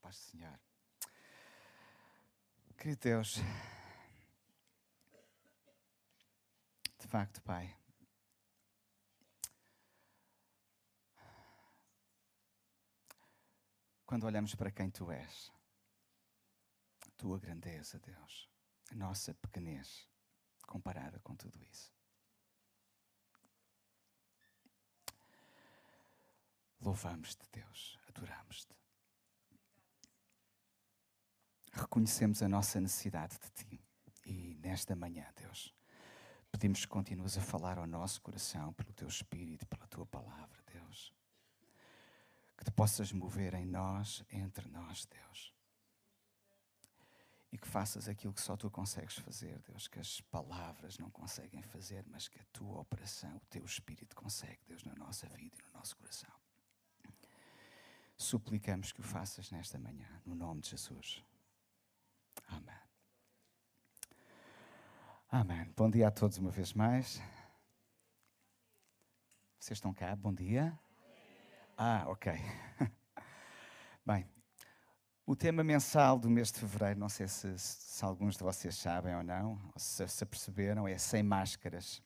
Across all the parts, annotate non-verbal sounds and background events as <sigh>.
Paz do Senhor. Querido Deus, de facto, Pai, quando olhamos para quem Tu és, a Tua grandeza, Deus, a nossa pequenez comparada com tudo isso. Louvamos-te, Deus, adoramos-te. Reconhecemos a nossa necessidade de Ti. E nesta manhã, Deus, pedimos que continues a falar ao nosso coração pelo Teu Espírito, pela Tua palavra, Deus. Que Te possas mover em nós, entre nós, Deus. E que faças aquilo que só Tu consegues fazer, Deus, que as palavras não conseguem fazer, mas que a Tua operação, o Teu Espírito consegue, Deus, na nossa vida e no nosso coração suplicamos que o faças nesta manhã, no nome de Jesus. Amém. Amém. Bom dia a todos uma vez mais. Vocês estão cá? Bom dia. Ah, ok. <laughs> Bem, o tema mensal do mês de fevereiro, não sei se, se alguns de vocês sabem ou não, ou se se aperceberam, é sem máscaras.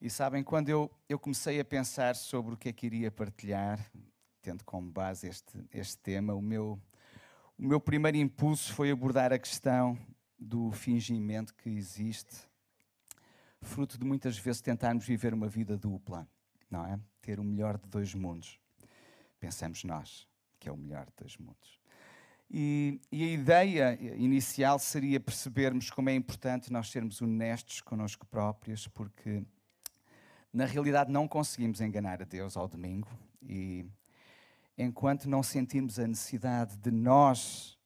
E sabem, quando eu, eu comecei a pensar sobre o que é que iria partilhar, tendo como base este, este tema, o meu, o meu primeiro impulso foi abordar a questão do fingimento que existe, fruto de muitas vezes tentarmos viver uma vida dupla, não é? Ter o melhor de dois mundos. Pensamos nós que é o melhor de dois mundos. E, e, a ideia inicial seria percebermos como é importante nós sermos honestos connosco próprios, porque na realidade não conseguimos enganar a Deus ao domingo e enquanto não sentirmos a necessidade de nós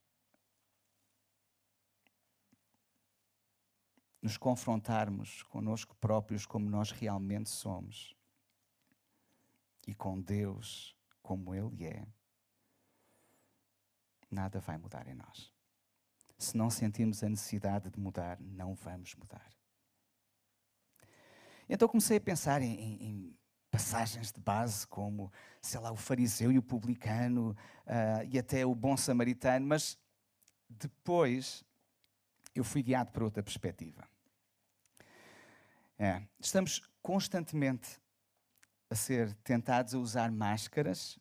nos confrontarmos conosco próprios como nós realmente somos e com Deus como Ele é, nada vai mudar em nós. Se não sentirmos a necessidade de mudar, não vamos mudar. Então comecei a pensar em, em passagens de base, como, sei lá, o fariseu e o publicano, uh, e até o bom samaritano, mas depois eu fui guiado para outra perspectiva. É, estamos constantemente a ser tentados a usar máscaras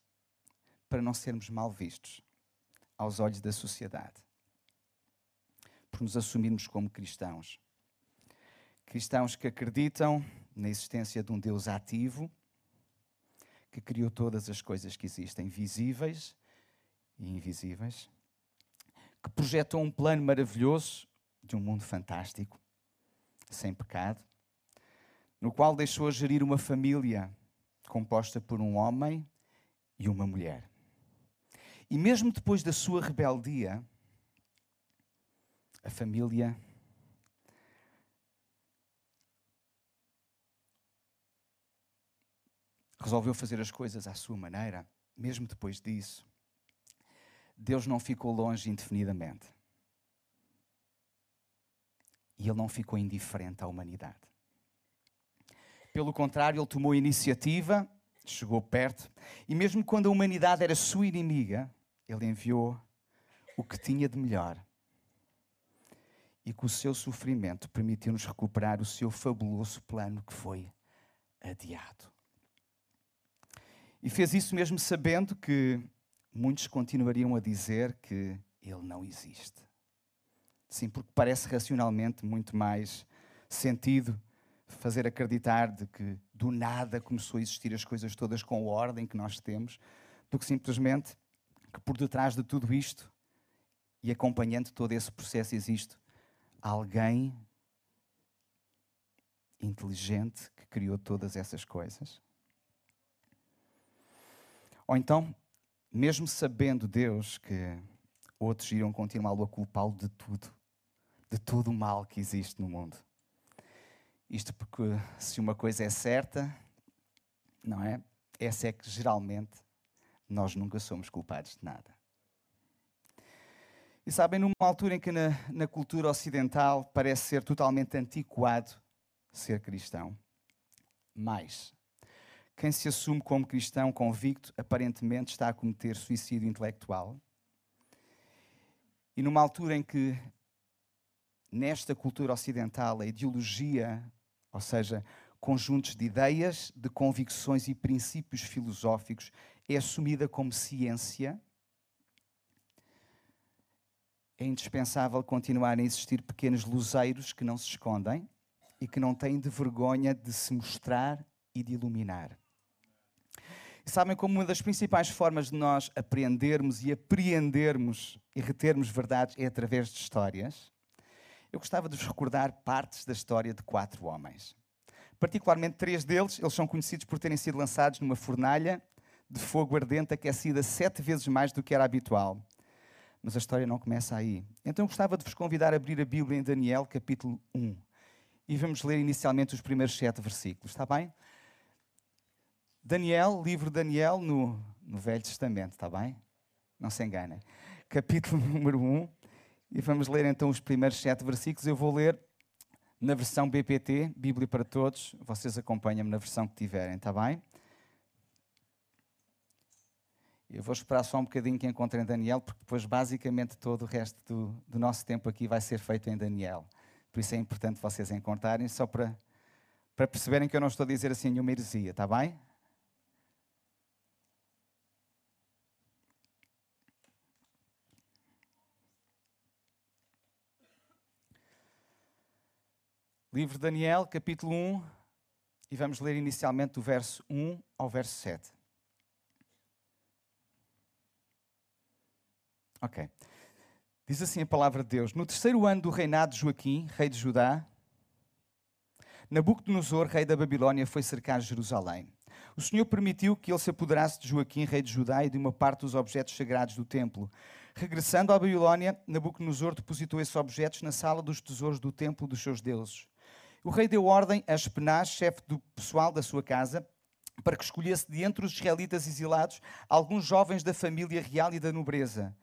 para não sermos mal vistos aos olhos da sociedade, por nos assumirmos como cristãos. Cristãos que acreditam na existência de um Deus ativo, que criou todas as coisas que existem, visíveis e invisíveis, que projetou um plano maravilhoso de um mundo fantástico, sem pecado, no qual deixou gerir uma família composta por um homem e uma mulher. E mesmo depois da sua rebeldia, a família resolveu fazer as coisas à sua maneira, mesmo depois disso, Deus não ficou longe indefinidamente. E Ele não ficou indiferente à humanidade. Pelo contrário, Ele tomou iniciativa, chegou perto, e mesmo quando a humanidade era sua inimiga, Ele enviou o que tinha de melhor. E com o seu sofrimento permitiu-nos recuperar o seu fabuloso plano que foi adiado. E fez isso mesmo sabendo que muitos continuariam a dizer que ele não existe. Sim, porque parece racionalmente muito mais sentido fazer acreditar de que do nada começou a existir as coisas todas com a ordem que nós temos, do que simplesmente que por detrás de tudo isto e acompanhando todo esse processo existe alguém inteligente que criou todas essas coisas ou então, mesmo sabendo Deus que outros iriam continuá-lo a culpá-lo de tudo, de todo o mal que existe no mundo. Isto porque se uma coisa é certa, não é? Essa é que geralmente nós nunca somos culpados de nada. E sabem, numa altura em que na, na cultura ocidental parece ser totalmente antiquado ser cristão, mais quem se assume como cristão convicto aparentemente está a cometer suicídio intelectual E numa altura em que, nesta cultura ocidental, a ideologia, ou seja, conjuntos de ideias, de convicções e princípios filosóficos, é assumida como ciência, é indispensável continuar a existir pequenos luzeiros que não se escondem e que não têm de vergonha de se mostrar e de iluminar. Sabem como uma das principais formas de nós aprendermos e apreendermos e retermos verdades é através de histórias? Eu gostava de vos recordar partes da história de quatro homens. Particularmente três deles, eles são conhecidos por terem sido lançados numa fornalha de fogo ardente aquecida sete vezes mais do que era habitual. Mas a história não começa aí. Então eu gostava de vos convidar a abrir a Bíblia em Daniel, capítulo 1. E vamos ler inicialmente os primeiros sete versículos, está bem? Daniel, livro de Daniel, no, no Velho Testamento, está bem? Não se enganem. Capítulo <laughs> número 1. E vamos ler então os primeiros sete versículos. Eu vou ler na versão BPT, Bíblia para Todos. Vocês acompanham-me na versão que tiverem, está bem? Eu vou esperar só um bocadinho que encontrem Daniel, porque depois, basicamente, todo o resto do, do, nosso tempo aqui vai ser feito em Daniel. Por isso é importante vocês encontrarem, só para, para perceberem que eu não estou a dizer assim nenhuma heresia, está bem? Livro de Daniel, capítulo 1, e vamos ler inicialmente do verso 1 ao verso 7. Ok. Diz assim a palavra de Deus: No terceiro ano do reinado de Joaquim, rei de Judá, Nabucodonosor, rei da Babilónia, foi cercar Jerusalém. O Senhor permitiu que ele se apoderasse de Joaquim, rei de Judá, e de uma parte dos objetos sagrados do templo. Regressando à Babilónia, Nabucodonosor depositou esses objetos na sala dos tesouros do templo dos seus deuses. O rei deu ordem a Espenaz, chefe do pessoal da sua casa, para que escolhesse de entre os israelitas exilados alguns jovens da família real e da nobreza.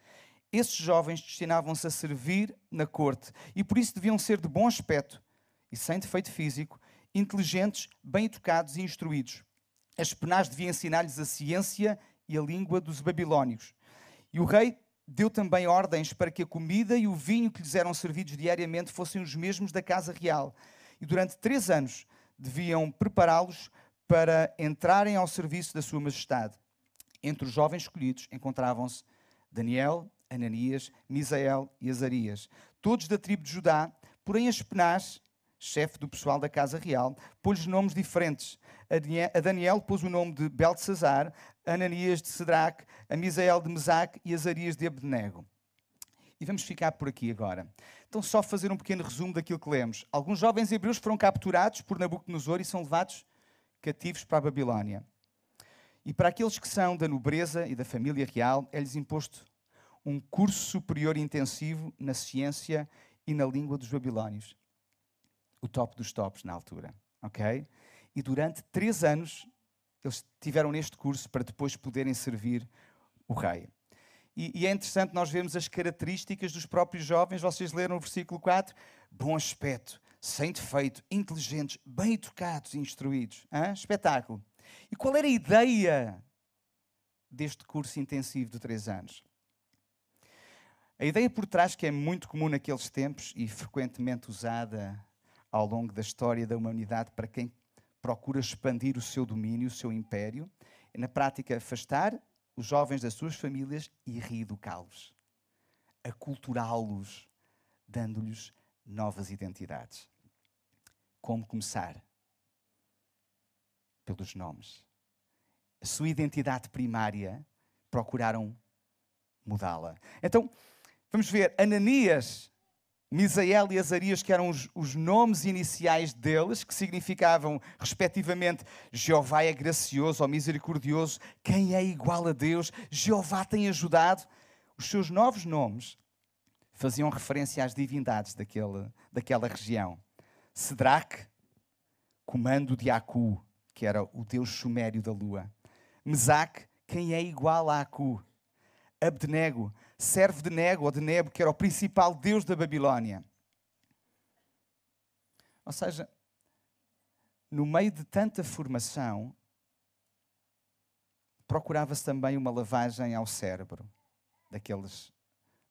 Esses jovens destinavam-se a servir na corte e por isso deviam ser de bom aspecto e sem defeito físico, inteligentes, bem educados e instruídos. As penás deviam ensinar-lhes a ciência e a língua dos babilónios. E o rei deu também ordens para que a comida e o vinho que lhes eram servidos diariamente fossem os mesmos da casa real e durante três anos deviam prepará-los para entrarem ao serviço da Sua Majestade. Entre os jovens escolhidos encontravam-se Daniel, Ananias, Misael e Azarias, todos da tribo de Judá, porém Aspenaz, chefe do pessoal da casa real, pôs nomes diferentes. A Daniel pôs o nome de Beltesazar, Ananias de Sedraque, a Misael de Mesaque e Azarias de Abednego. E vamos ficar por aqui agora. Então, só fazer um pequeno resumo daquilo que lemos. Alguns jovens hebreus foram capturados por Nabucodonosor e são levados cativos para a Babilónia. E para aqueles que são da nobreza e da família real, é-lhes imposto um curso superior intensivo na ciência e na língua dos babilónios. O top dos tops na altura, ok? E durante três anos eles tiveram neste curso para depois poderem servir o rei. E, e, é interessante nós vermos as características dos próprios jovens. Vocês leram o versículo 4: bom aspecto, sem defeito, inteligentes, bem educados e instruídos. Hã? Espetáculo. E qual era a ideia deste curso intensivo de três anos? A ideia por trás, que é muito comum naqueles tempos e frequentemente usada ao longo da história da humanidade para quem procura expandir o seu domínio, o seu império, é na prática afastar os jovens das suas famílias e reeducá-los, aculturá-los, dando-lhes novas identidades. Como começar? Pelos nomes. A sua identidade primária procuraram mudá-la. Então, vamos ver Ananias, Misael e Azarias, que eram os, os, nomes iniciais deles, que significavam, respectivamente, Jeová é gracioso ou misericordioso, quem é igual a Deus, Jeová tem ajudado. Os seus novos nomes faziam referência às divindades daquele, daquela região. Sedraque, comando de Acu, que era o deus sumério da lua. Mesaque, quem é igual a Acu. Abdenego, servo de Nego ou de Nebo, que era o principal deus da Babilónia. Ou seja, no meio de tanta formação, procurava-se também uma lavagem ao cérebro daqueles,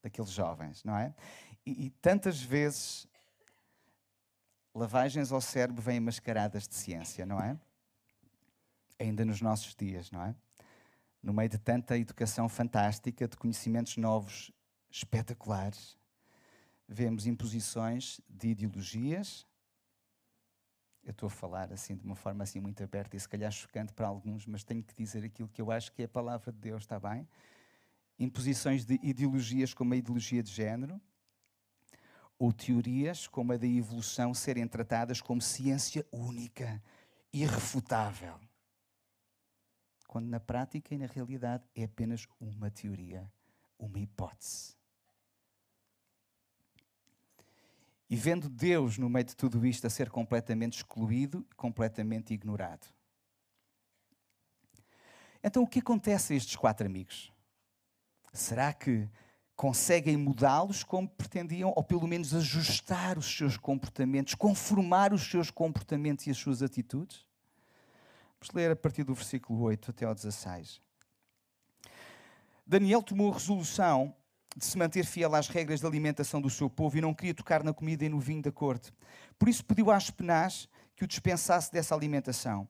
daqueles jovens, não é? E, e tantas vezes lavagens ao cérebro vêm mascaradas de ciência, não é? Ainda nos nossos dias, não é? No meio de tanta educação fantástica, de conhecimentos novos espetaculares, vemos imposições de ideologias. Eu estou a falar assim de uma forma assim muito aberta e se calhar chocante para alguns, mas tenho que dizer aquilo que eu acho que é a palavra de Deus, está bem? Imposições de ideologias como a ideologia de género, ou teorias como a da evolução serem tratadas como ciência única, irrefutável. Quando na prática e na realidade é apenas uma teoria, uma hipótese. E vendo Deus no meio de tudo isto a ser completamente excluído completamente ignorado. Então o que acontece a estes quatro amigos? Será que conseguem mudá-los como pretendiam, ou pelo menos ajustar os seus comportamentos, conformar os seus comportamentos e as suas atitudes? Vamos ler a partir do versículo 8 até ao 16. Daniel tomou a resolução de se manter fiel às regras de alimentação do seu povo e não queria tocar na comida e no vinho da corte. Por isso pediu a Aspenaz que o dispensasse dessa alimentação.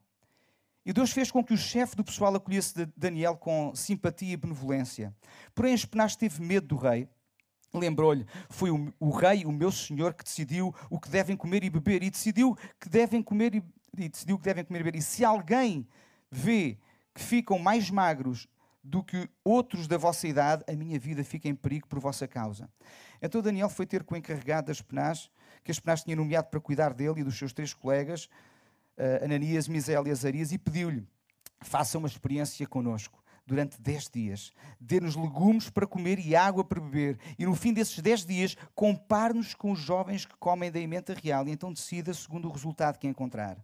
E Deus fez com que o chefe do pessoal acolhesse Daniel com simpatia e benevolência. Porém, Aspenaz teve medo do rei. Lembrou-lhe, foi o, o, rei, o meu senhor, que decidiu o que devem comer e beber. E decidiu que devem comer e, e decidiu que devem comer e beber. E se alguém vê que ficam mais magros do que outros da vossa idade, a minha vida fica em perigo por vossa causa. Então Daniel foi ter com o encarregado das penás, que as penás tinha nomeado para cuidar dele e dos seus três colegas, uh, Ananias, Misael e Azarias, e pediu-lhe: faça uma experiência conosco durante dez dias. Dê-nos legumes para comer e água para beber. E no fim desses dez dias, compare-nos com os jovens que comem da emenda real e então decida segundo o resultado que encontrar.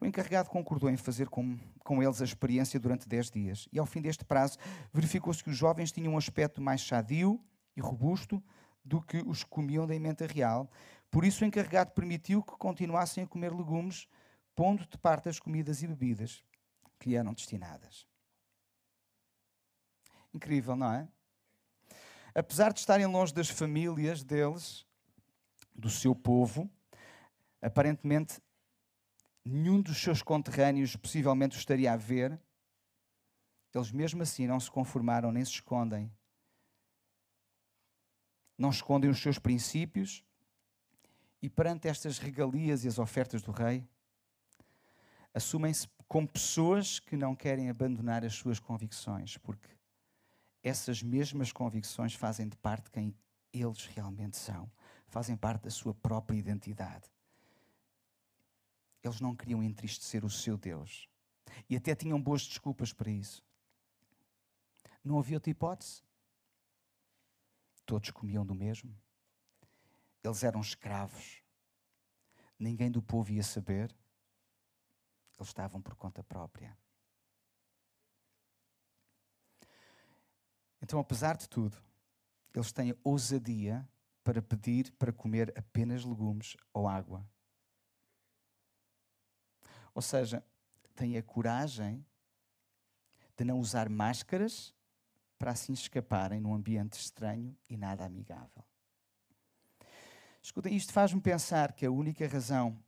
O encarregado concordou em fazer com, com eles a experiência durante dez dias. E ao fim deste prazo, verificou-se que os jovens tinham um aspecto mais sadio e robusto do que os que comiam da emenda real. Por isso, o encarregado permitiu que continuassem a comer legumes pondo de parte as comidas e bebidas que lhe eram destinadas. Incrível, não é? Apesar de estarem longe das famílias deles, do seu povo, aparentemente nenhum dos seus conterrâneos possivelmente estaria a ver, eles mesmo assim não se conformaram nem se escondem. Não escondem os seus princípios e perante estas regalias e as ofertas do rei, assumem-se como pessoas que não querem abandonar as suas convicções, porque essas mesmas convicções fazem de parte de quem eles realmente são, fazem parte da sua própria identidade. Eles não queriam entristecer o seu Deus e até tinham boas desculpas para isso. Não havia outra hipótese. Todos comiam do mesmo. Eles eram escravos. Ninguém do povo ia saber. Eles estavam por conta própria. Então, apesar de tudo, eles têm ousadia para pedir para comer apenas legumes ou água. Ou seja, têm a coragem de não usar máscaras para assim escaparem num ambiente estranho e nada amigável. Escuta, isto faz-me pensar que a única razão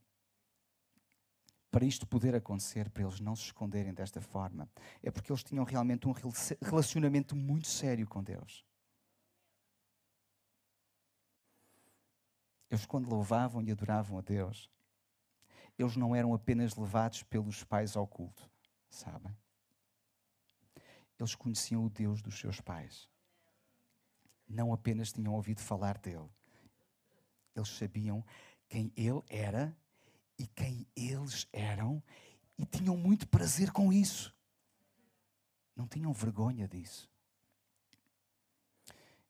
para isto poder acontecer, para eles não se esconderem desta forma, é porque eles tinham realmente um relacionamento muito sério com Deus. Eles, quando louvavam e adoravam a Deus, eles não eram apenas levados pelos pais ao culto, sabem? Eles conheciam o Deus dos seus pais. Não apenas tinham ouvido falar dele, eles sabiam quem ele era e quem eles eram e tinham muito prazer com isso. Não tinham vergonha disso.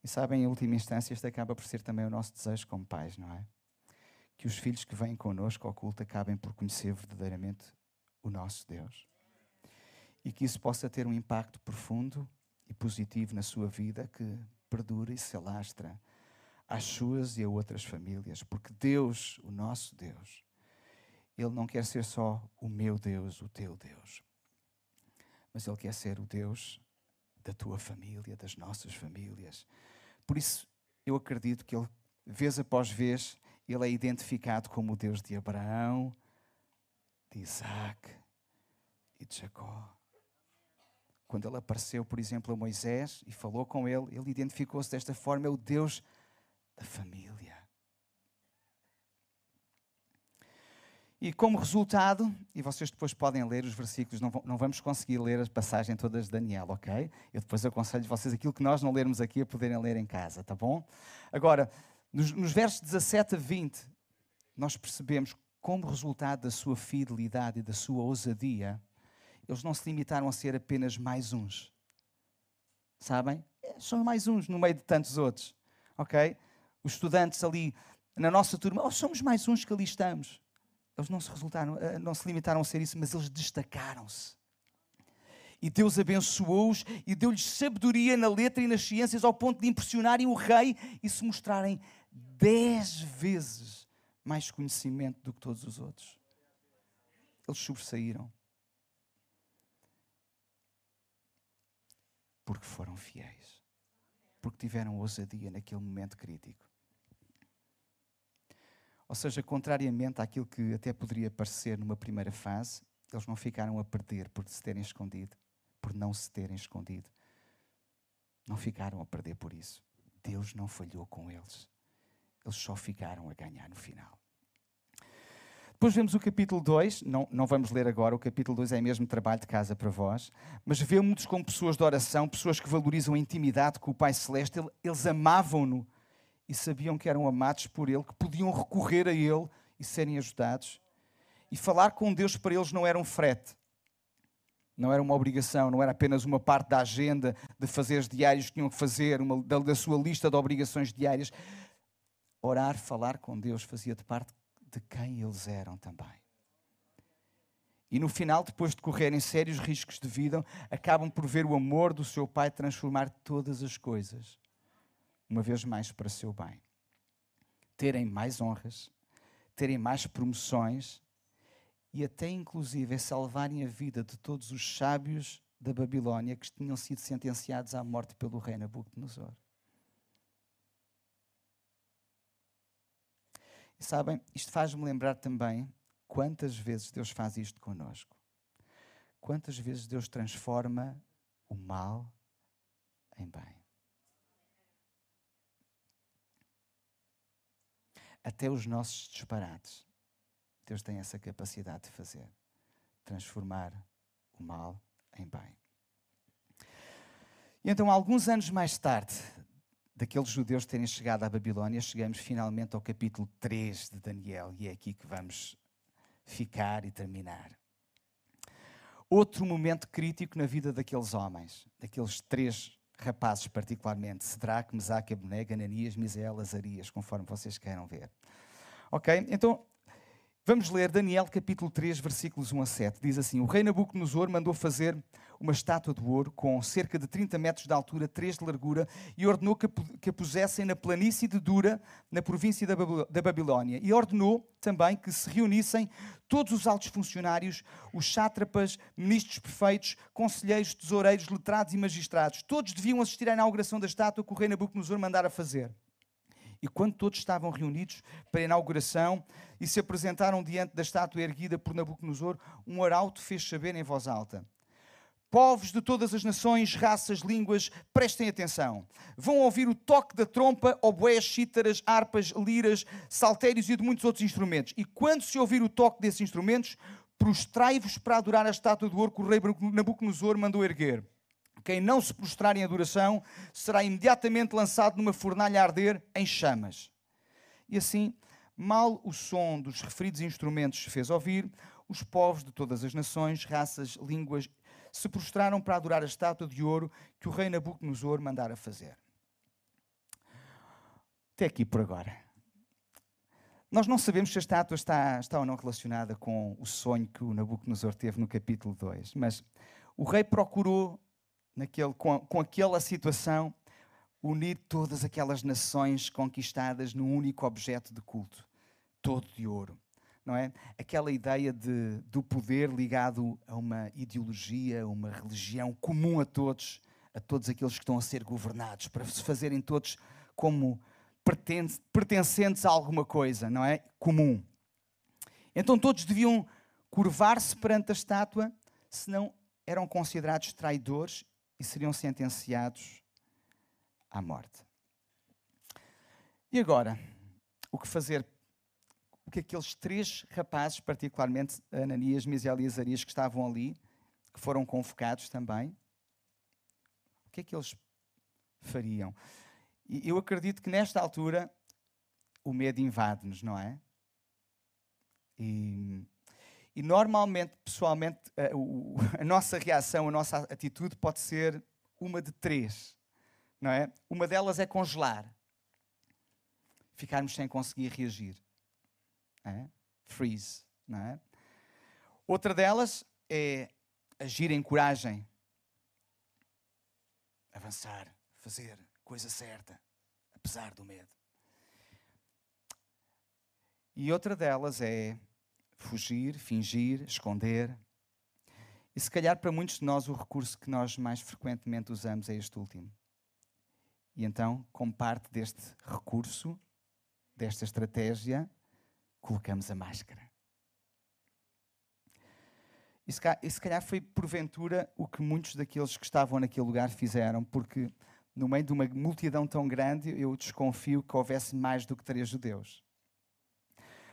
E sabem, em última instância, este acaba por ser também o nosso desejo como pais, não é? Que os filhos que vêm connosco ao culto acabem por conhecer verdadeiramente o nosso Deus. E que isso possa ter um impacto profundo e positivo na sua vida que perdura e se alastra às suas e a outras famílias. Porque Deus, o nosso Deus, ele não quer ser só o meu Deus, o teu Deus, mas Ele quer ser o Deus da tua família, das nossas famílias. Por isso, eu acredito que ele, vez após vez, ele é identificado como o Deus de Abraão, de Isaac e de Jacó. Quando ele apareceu, por exemplo, a Moisés e falou com ele, ele identificou-se desta forma: é o Deus da família. E como resultado, e vocês depois podem ler os versículos, não, não vamos conseguir ler as passagens todas de Daniel, ok? Eu depois aconselho vocês aquilo que nós não lermos aqui a poderem ler em casa, tá bom? Agora, nos, nos versos 17 a 20, nós percebemos como resultado da sua fidelidade e da sua ousadia, eles não se limitaram a ser apenas mais uns. Sabem? É, são mais uns no meio de tantos outros, ok? Os estudantes ali na nossa turma, oh, somos mais uns que ali estamos. Eles não se, resultaram, eh, não se limitaram a ser isso, mas eles destacaram-se. E Deus abençoou-os e deu-lhes sabedoria na letra e nas ciências ao ponto de impressionarem o rei e se mostrarem dez vezes mais conhecimento do que todos os outros. Eles sobressaíram. Porque foram fiéis. Porque tiveram ousadia naquele momento crítico. Ou seja, contrariamente àquilo que até poderia parecer numa primeira fase, eles não ficaram a perder por se terem escondido, por não se terem escondido. Não ficaram a perder por isso. Deus não falhou com eles. Eles só ficaram a ganhar no final. Depois vemos o capítulo 2, não, não vamos ler agora, o capítulo 2 é mesmo trabalho de casa para vós, mas vemos como pessoas de oração, pessoas que valorizam a intimidade com o Pai Celeste, eles amavam-no e sabiam que eram amados por Ele, que podiam recorrer a Ele e serem ajudados. E falar com Deus para eles não era um frete, não era uma obrigação, não era apenas uma parte da agenda de fazeres diários que tinham que fazer, uma, da, da sua lista de obrigações diárias. Orar, falar com Deus fazia de parte de quem eles eram também. E no final, depois de correrem sérios riscos de vida, acabam por ver o amor do seu Pai transformar todas as coisas uma vez mais para seu bem. Terem mais honras, terem mais promoções e até inclusive salvarem a vida de todos os sábios da Babilónia que tinham sido sentenciados à morte pelo rei Nabucodonosor. E sabem, isto faz-me lembrar também quantas vezes Deus faz isto conosco. Quantas vezes Deus transforma o mal em bem. até os nossos disparates. Deus tem essa capacidade de fazer transformar o mal em bem. E então, alguns anos mais tarde, daqueles judeus terem chegado à Babilónia, chegamos finalmente ao capítulo 3 de Daniel, e é aqui que vamos ficar e terminar. Outro momento crítico na vida daqueles homens, daqueles três rapazes particularmente, Sedraque, Mesaque, Abnega, Ananias, Misael, Azarias, conforme vocês queiram ver. Ok? Então, vamos ler Daniel capítulo 3, versículos 1 a 7. Diz assim, o rei Nabucodonosor mandou fazer uma estátua de ouro com cerca de 30 metros de altura, 3 de largura, e ordenou que a pusessem na planície de Dura, na província da Babilónia. E ordenou também que se reunissem todos os altos funcionários, os sátrapas, ministros prefeitos, conselheiros, tesoureiros, letrados e magistrados. Todos deviam assistir à inauguração da estátua que o rei Nabucodonosor mandara fazer. E quando todos estavam reunidos para a inauguração e se apresentaram diante da estátua erguida por Nabucodonosor, um arauto fez saber em voz alta: Povos de todas as nações, raças, línguas, prestem atenção. Vão ouvir o toque da trompa, oboés, cítaras, harpas, liras, saltérios e de muitos outros instrumentos. E quando se ouvir o toque desses instrumentos, prostrai-vos para adorar a estátua do ouro que o rei Nabucodonosor mandou erguer. Quem não se prostrar em adoração será imediatamente lançado numa fornalha a arder em chamas. E assim, mal o som dos referidos instrumentos se fez ouvir, os povos de todas as nações, raças, línguas se prostraram para adorar a estátua de ouro que o rei Nabucodonosor mandara fazer. Até aqui por agora. Nós não sabemos se a estátua está, está ou não relacionada com o sonho que o Nabucodonosor teve no capítulo 2, mas o rei procurou, naquele, com, com aquela situação, unir todas aquelas nações conquistadas num único objeto de culto, todo de ouro não é? Aquela ideia de, do poder ligado a uma ideologia, a uma religião comum a todos, a todos aqueles que estão a ser governados, para se fazerem todos como pertencentes a alguma coisa, não é? Comum. Então todos deviam curvar-se perante a estátua, senão eram considerados traidores e seriam sentenciados à morte. E agora, o que fazer? O que aqueles três rapazes, particularmente Ananias, Misael e Azarias, que estavam ali, que foram convocados também, o que é que eles fariam? E eu acredito que nesta altura o medo invade-nos, não é? E, e normalmente, pessoalmente, a, <laughs> a, nossa reação, a nossa atitude pode ser uma de três, não é? Uma delas é congelar, ficarmos sem conseguir reagir, é? freeze, não é? Outra delas é agir em coragem, avançar, fazer coisa certa, apesar do medo. E outra delas é fugir, fingir, esconder. E se calhar para muitos de nós o recurso que nós mais frequentemente usamos é este último. E então, como parte deste recurso, desta estratégia, colocamos a máscara. E se, calhar, e se calhar foi porventura o que muitos daqueles que estavam naquele lugar fizeram, porque no meio de uma multidão tão grande, eu desconfio que houvesse mais do que três judeus.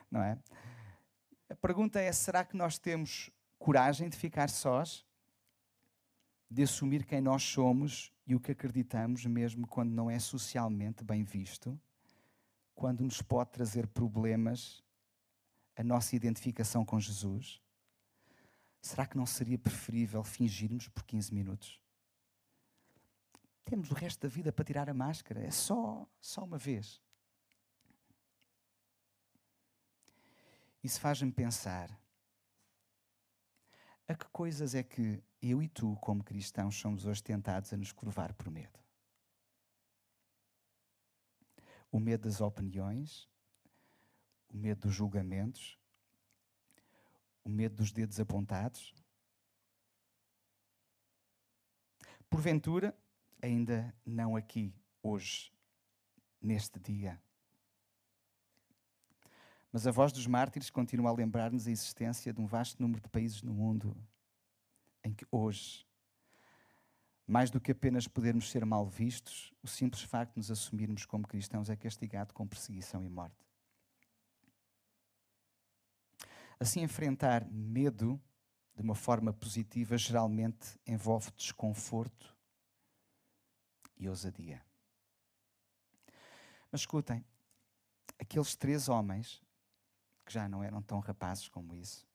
Não é? A pergunta é: será que nós temos coragem de ficar sós? De assumir quem nós somos e o que acreditamos, mesmo quando não é socialmente bem visto? Quando nos pode trazer problemas a nossa identificação com Jesus? Será que não seria preferível fingirmos por 15 minutos? Temos o resto da vida para tirar a máscara, é só, só uma vez. Isso faz-me pensar a que coisas é que eu e tu, como cristãos, somos hoje tentados a nos curvar por medo? O medo das opiniões, o medo dos julgamentos, o medo dos dedos apontados. Porventura, ainda não aqui, hoje, neste dia. Mas a voz dos mártires continua a lembrar-nos a existência de um vasto número de países no mundo em que hoje, mais do que apenas podermos ser mal vistos, o simples facto de nos assumirmos como cristãos é castigado com perseguição e morte. Assim, enfrentar medo de uma forma positiva geralmente envolve desconforto e ousadia. Mas escutem, aqueles três homens, que já não eram tão rapazes como isso,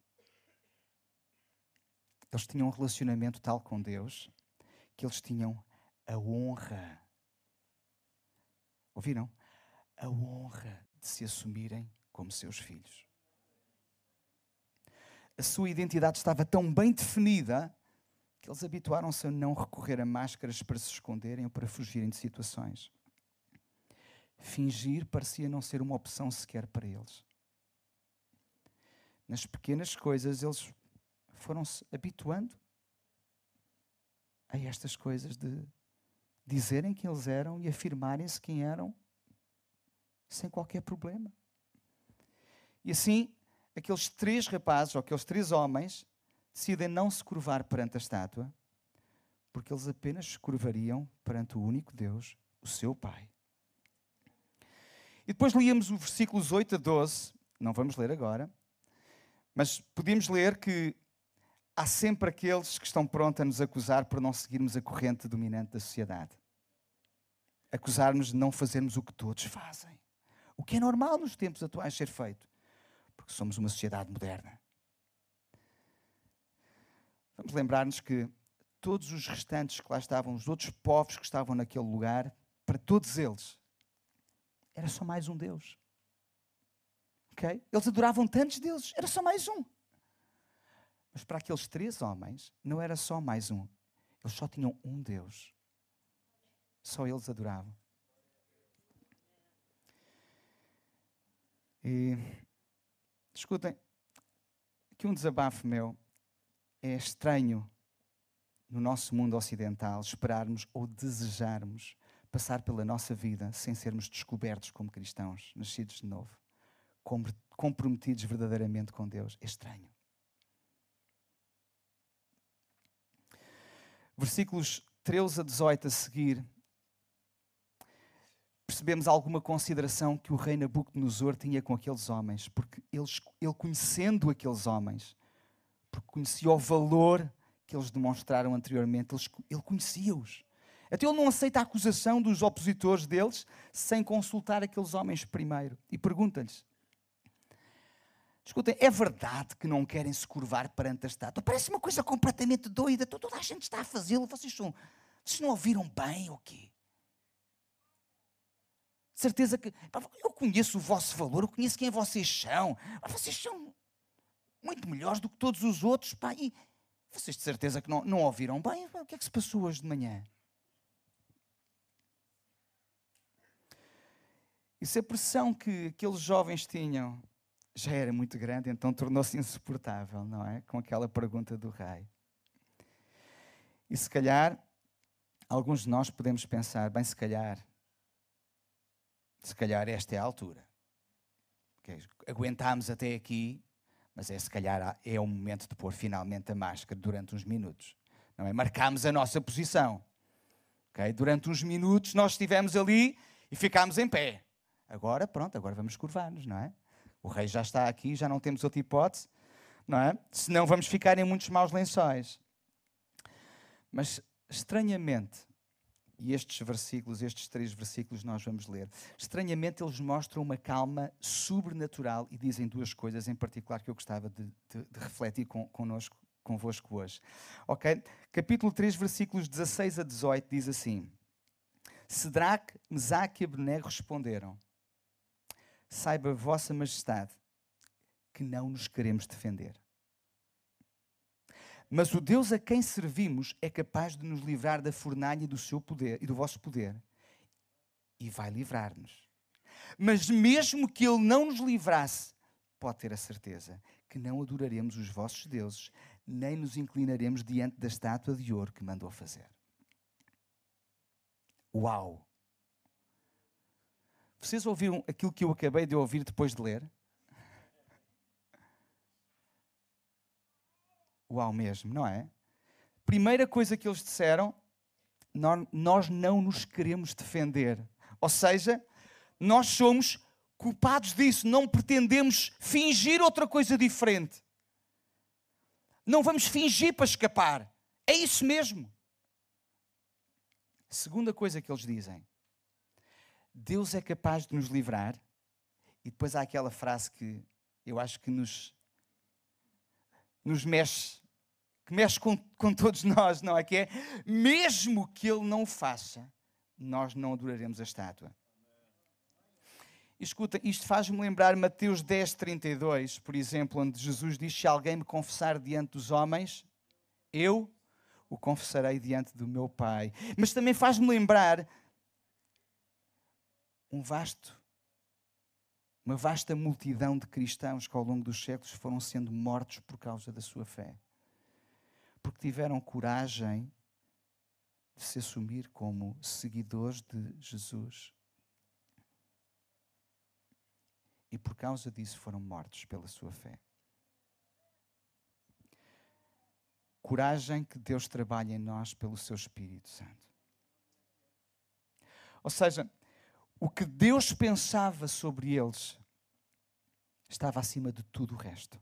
eles tinham um relacionamento tal com Deus que eles tinham a honra. Ouviram? A honra de se assumirem como seus filhos a sua identidade estava tão bem definida que eles habituaram-se a não recorrer a máscaras para se esconderem ou para fugirem de situações. Fingir parecia não ser uma opção sequer para eles. Nas pequenas coisas, eles foram-se habituando a estas coisas de dizerem quem eles eram e afirmarem-se quem eram sem qualquer problema. E assim, aqueles três rapazes, ou aqueles três homens, decidem não se curvar perante a estátua, porque eles apenas se curvariam perante o único Deus, o seu Pai. E depois líamos os versículos 8 a 12, não vamos ler agora, mas podíamos ler que há sempre aqueles que estão prontos a nos acusar por não seguirmos a corrente dominante da sociedade. Acusar-nos de não fazermos o que todos fazem. O que é normal nos tempos atuais ser feito porque somos uma sociedade moderna. Vamos lembrar-nos que todos os restantes que lá estavam, os outros povos que estavam naquele lugar, para todos eles, era só mais um Deus. Ok? Eles adoravam tantos deuses, era só mais um. Mas para aqueles três homens, não era só mais um. Eles só tinham um Deus. Só eles adoravam. E Escutem, aqui um desabafo meu. É estranho no nosso mundo ocidental, esperarmos ou desejarmos passar pela nossa vida sem sermos descobertos como cristãos, nascidos de novo, comprometidos verdadeiramente com Deus. É estranho. Versículos 13 a 18 a seguir, percebemos alguma consideração que o rei Nabucodonosor tinha com aqueles homens, porque eles, ele conhecendo aqueles homens, porque conhecia o valor que eles demonstraram anteriormente, eles, ele conhecia-os. Até ele não aceita a acusação dos opositores deles sem consultar aqueles homens primeiro. E pergunta-lhes: Escutem, é verdade que não querem se curvar perante a estátua? Parece uma coisa completamente doida. Toda a gente está a fazê-lo. Vocês, são, vocês não ouviram bem ou quê? Certeza que. Eu conheço o vosso valor, eu conheço quem vocês são. Vocês são muito melhores do que todos os outros. Pá, e vocês de certeza que não, não ouviram bem? O que é que se passou hoje de manhã? E se a pressão que aqueles jovens tinham já era muito grande, então tornou-se insuportável, não é? Com aquela pergunta do rei. E se calhar, alguns de nós podemos pensar, bem, se calhar, se calhar esta é a altura. Okay? Aguentámos até aqui, mas é se calhar é o momento de pôr finalmente a máscara durante uns minutos. Não é? Marcámos a nossa posição. Okay? Durante uns minutos nós estivemos ali e ficámos em pé. Agora, pronto, agora vamos curvar-nos, não é? O rei já está aqui, já não temos outra hipótese, não é? Senão vamos ficar em muitos maus lençóis. Mas, estranhamente, e estes versículos, estes três versículos nós vamos ler, estranhamente eles mostram uma calma sobrenatural e dizem duas coisas em particular que eu gostava de, de, de refletir com, connosco, convosco hoje. Ok? Capítulo 3, versículos 16 a 18 diz assim: Sedraque, Mesaque e Abednego responderam saiba, Vossa Majestade, que não nos queremos defender. Mas o Deus a quem servimos é capaz de nos livrar da fornalha do seu poder e do vosso poder. E vai livrar-nos. Mas mesmo que Ele não nos livrasse, pode ter a certeza que não adoraremos os vossos deuses, nem nos inclinaremos diante da estátua de ouro que mandou fazer. Uau! Vocês ouviram aquilo que eu acabei de ouvir depois de ler? Uau, mesmo, não é? Primeira coisa que eles disseram: nós não nos queremos defender. Ou seja, nós somos culpados disso, não pretendemos fingir outra coisa diferente. Não vamos fingir para escapar. É isso mesmo. Segunda coisa que eles dizem: Deus é capaz de nos livrar. E depois há aquela frase que eu acho que nos, nos mexe, que mexe com, com todos nós, não é? Que é, mesmo que Ele não o faça, nós não adoraremos a estátua. Escuta, isto faz-me lembrar Mateus 10, 32, por exemplo, onde Jesus diz: Se alguém me confessar diante dos homens, eu o confessarei diante do meu Pai. Mas também faz-me lembrar um vasto, uma vasta multidão de cristãos que ao longo dos séculos foram sendo mortos por causa da sua fé. Porque tiveram coragem de se assumir como seguidores de Jesus. E por causa disso foram mortos pela sua fé. Coragem que Deus trabalha em nós pelo seu Espírito Santo. Ou seja, o que Deus pensava sobre eles estava acima de tudo o resto,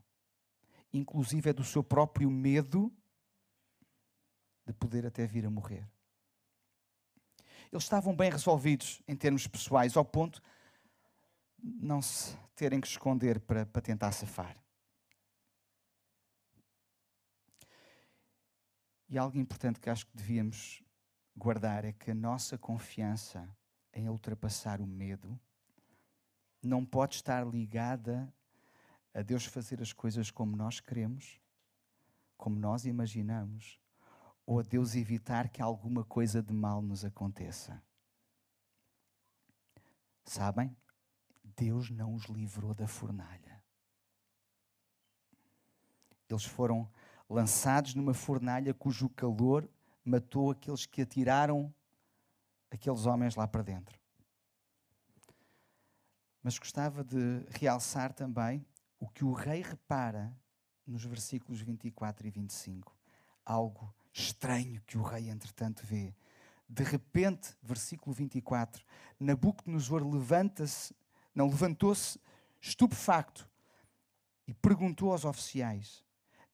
inclusive é do seu próprio medo de poder até vir a morrer. Eles estavam bem resolvidos em termos pessoais, ao ponto de não se terem que esconder para, para tentar safar. E algo importante que acho que devíamos guardar é que a nossa confiança em ultrapassar o medo não pode estar ligada a Deus fazer as coisas como nós queremos, como nós imaginamos, ou a Deus evitar que alguma coisa de mal nos aconteça. Sabem? Deus não os livrou da fornalha. Eles foram lançados numa fornalha cujo calor matou aqueles que atiraram aqueles homens lá para dentro. Mas gostava de realçar também o que o rei repara nos versículos 24 e 25. Algo estranho que o rei, entretanto, vê. De repente, versículo 24, Nabucodonosor levanta-se, não levantou-se estupefacto e perguntou aos oficiais: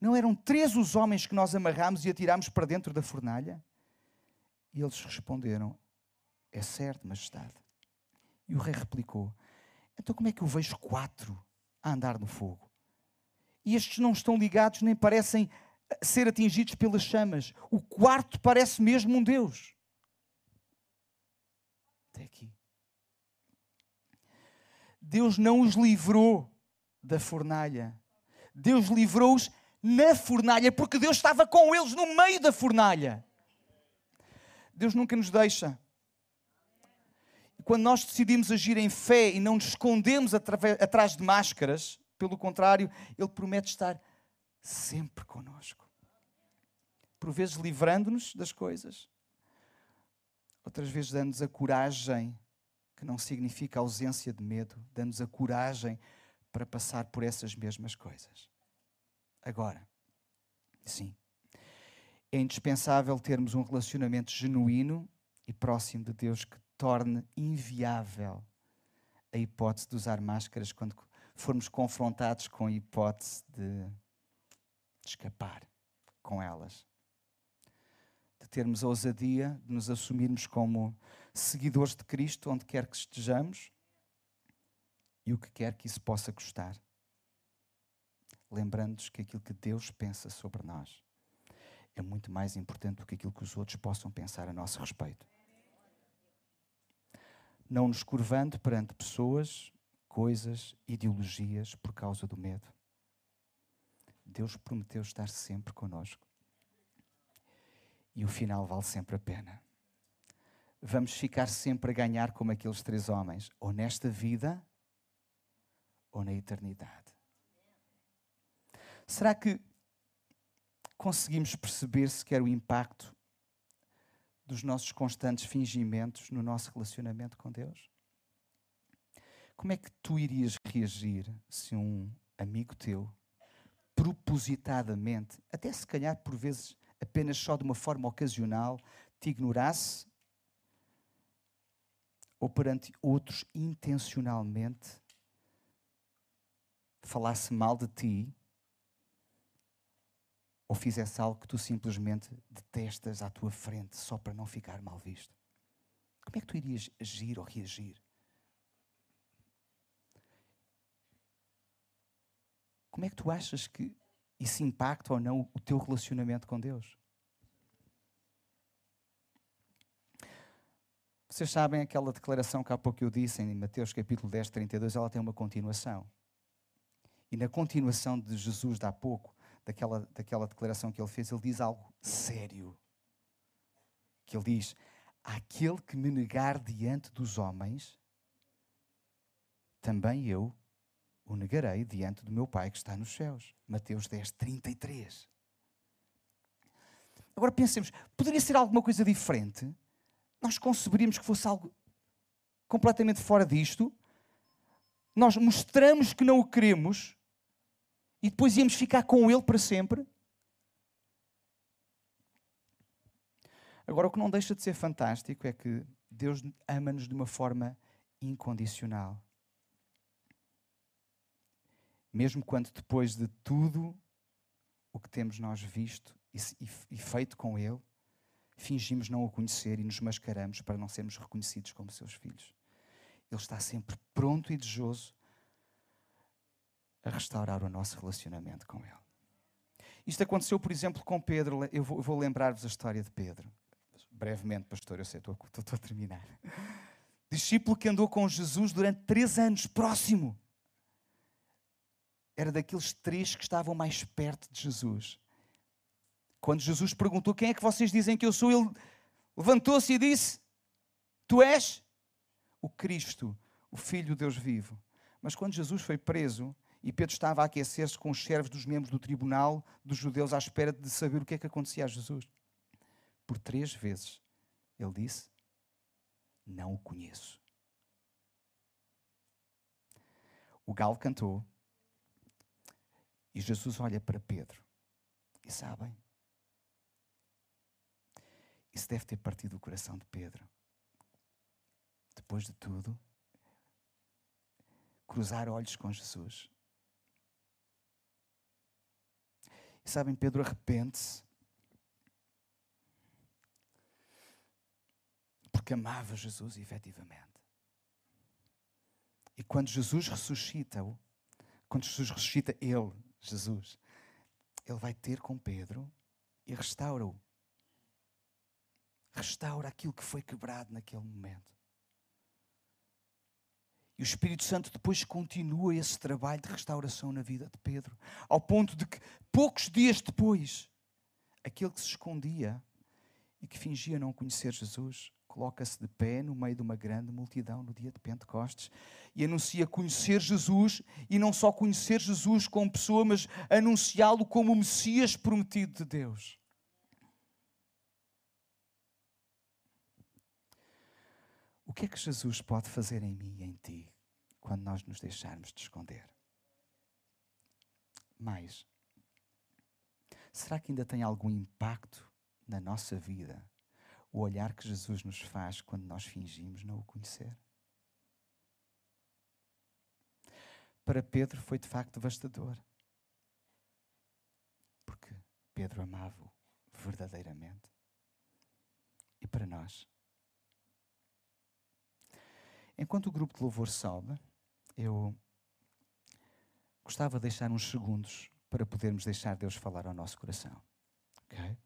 Não eram três os homens que nós amarramos e atirámos para dentro da fornalha? E eles responderam: É certo, majestade. E o rei replicou: Então como é que eu vejo quatro a andar no fogo? E estes não estão ligados nem parecem ser atingidos pelas chamas. O quarto parece mesmo um Deus. Até aqui. Deus não os livrou da fornalha. Deus livrou-os na fornalha, porque Deus estava com eles no meio da fornalha. Deus nunca nos deixa. Quando nós decidimos agir em fé e não nos escondemos atrás de máscaras, pelo contrário, Ele promete estar sempre conosco. Por vezes livrando-nos das coisas, outras vezes dando-nos a coragem, que não significa ausência de medo, dando-nos a coragem para passar por essas mesmas coisas. Agora, sim, é indispensável termos um relacionamento genuíno e próximo de Deus que torne inviável a hipótese de usar máscaras quando formos confrontados com a hipótese de escapar com elas. De termos a ousadia de nos assumirmos como seguidores de Cristo, onde quer que estejamos e o que quer que isso possa custar. Lembrando-nos que aquilo que Deus pensa sobre nós é muito mais importante do que aquilo que os outros possam pensar a nosso respeito. Não nos curvando perante pessoas, coisas, ideologias por causa do medo. Deus prometeu estar sempre conosco. E o final vale sempre a pena. Vamos ficar sempre a ganhar como aqueles três homens, ou nesta vida, ou na eternidade. Será que conseguimos perceber sequer o impacto dos nossos constantes fingimentos no nosso relacionamento com Deus? Como é que tu irias reagir se um amigo teu, propositadamente, até se calhar por vezes apenas só de uma forma ocasional, te ignorasse? Ou perante outros intencionalmente falasse mal de ti? Ou fizesse algo que tu simplesmente detestas à tua frente só para não ficar mal visto? Como é que tu irias agir ou reagir? Como é que tu achas que isso impacta ou não o teu relacionamento com Deus? Vocês sabem aquela declaração que há pouco eu disse em Mateus capítulo 10, 32, ela tem uma continuação. E na continuação de Jesus de há pouco, daquela, daquela declaração que ele fez, ele diz algo sério. Que ele diz: Aquele que me negar diante dos homens, também eu o negarei diante do meu Pai que está nos céus. Mateus 10, 33. Agora pensemos, poderia ser alguma coisa diferente? Nós conceberíamos que fosse algo completamente fora disto? Nós mostramos que não o queremos e depois íamos ficar com ele para sempre? Agora, o que não deixa de ser fantástico é que Deus ama-nos de uma forma incondicional mesmo quando depois de tudo o que temos nós visto e, feito com Ele, fingimos não o conhecer e nos mascaramos para não sermos reconhecidos como seus filhos. Ele está sempre pronto e desejoso a restaurar o nosso relacionamento com Ele. Isto aconteceu, por exemplo, com Pedro. Eu vou, vou lembrar-vos a história de Pedro. Brevemente, pastor, eu sei, estou, estou, estou a terminar. Discípulo que andou com Jesus durante três anos, próximo era daqueles três que estavam mais perto de Jesus. Quando Jesus perguntou: Quem é que vocês dizem que eu sou? Ele levantou-se e disse: Tu és o Cristo, o Filho de Deus vivo. Mas quando Jesus foi preso e Pedro estava a aquecer-se com os servos dos membros do tribunal dos judeus à espera de saber o que é que acontecia a Jesus, por três vezes, ele disse: Não o conheço. O galo cantou e Jesus olha para Pedro e sabem, isso deve ter partido o coração de Pedro. Depois de tudo, cruzar olhos com Jesus. E sabem, Pedro arrepende-se porque amava Jesus efetivamente. E quando Jesus ressuscita-o, quando Jesus ressuscita ele, Jesus, ele vai ter com Pedro e restaura-o. Restaura aquilo que foi quebrado naquele momento. E o Espírito Santo depois continua esse trabalho de restauração na vida de Pedro, ao ponto de que, poucos dias depois, aquele que se escondia e que fingia não conhecer Jesus, coloca-se de pé no meio de uma grande multidão no dia de Pentecostes e anuncia conhecer Jesus e não só conhecer Jesus como pessoa, mas anunciá-lo como o Messias prometido de Deus. O que é que Jesus pode fazer em mim e em ti quando nós nos deixarmos de esconder? Mais, será que ainda tem algum impacto na nossa vida o olhar que Jesus nos faz quando nós fingimos não o conhecer? Para Pedro foi de facto devastador. Porque Pedro amava-o verdadeiramente. E para nós? Enquanto o grupo de louvor sobe, eu gostava de deixar uns segundos para podermos deixar Deus falar ao nosso coração. ok?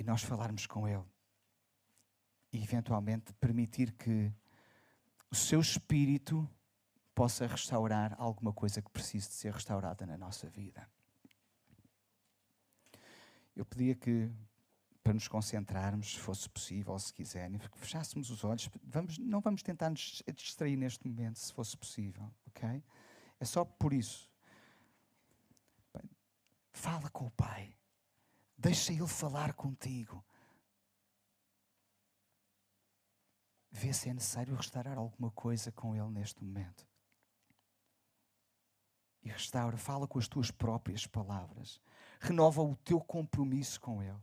e nós falarmos com Ele e eventualmente permitir que o seu espírito possa restaurar alguma coisa que precise de ser restaurada na nossa vida. Eu pedia que, para nos concentrarmos, se fosse possível, se quiserem, fechássemos os olhos. Vamos, não vamos tentar nos distrair neste momento, se fosse possível, ok? É só por isso. Fala com o Pai. Deixa Ele falar contigo. Vê se é necessário restaurar alguma coisa com Ele neste momento. E restaura, fala com as tuas próprias palavras. Renova o teu compromisso com Ele.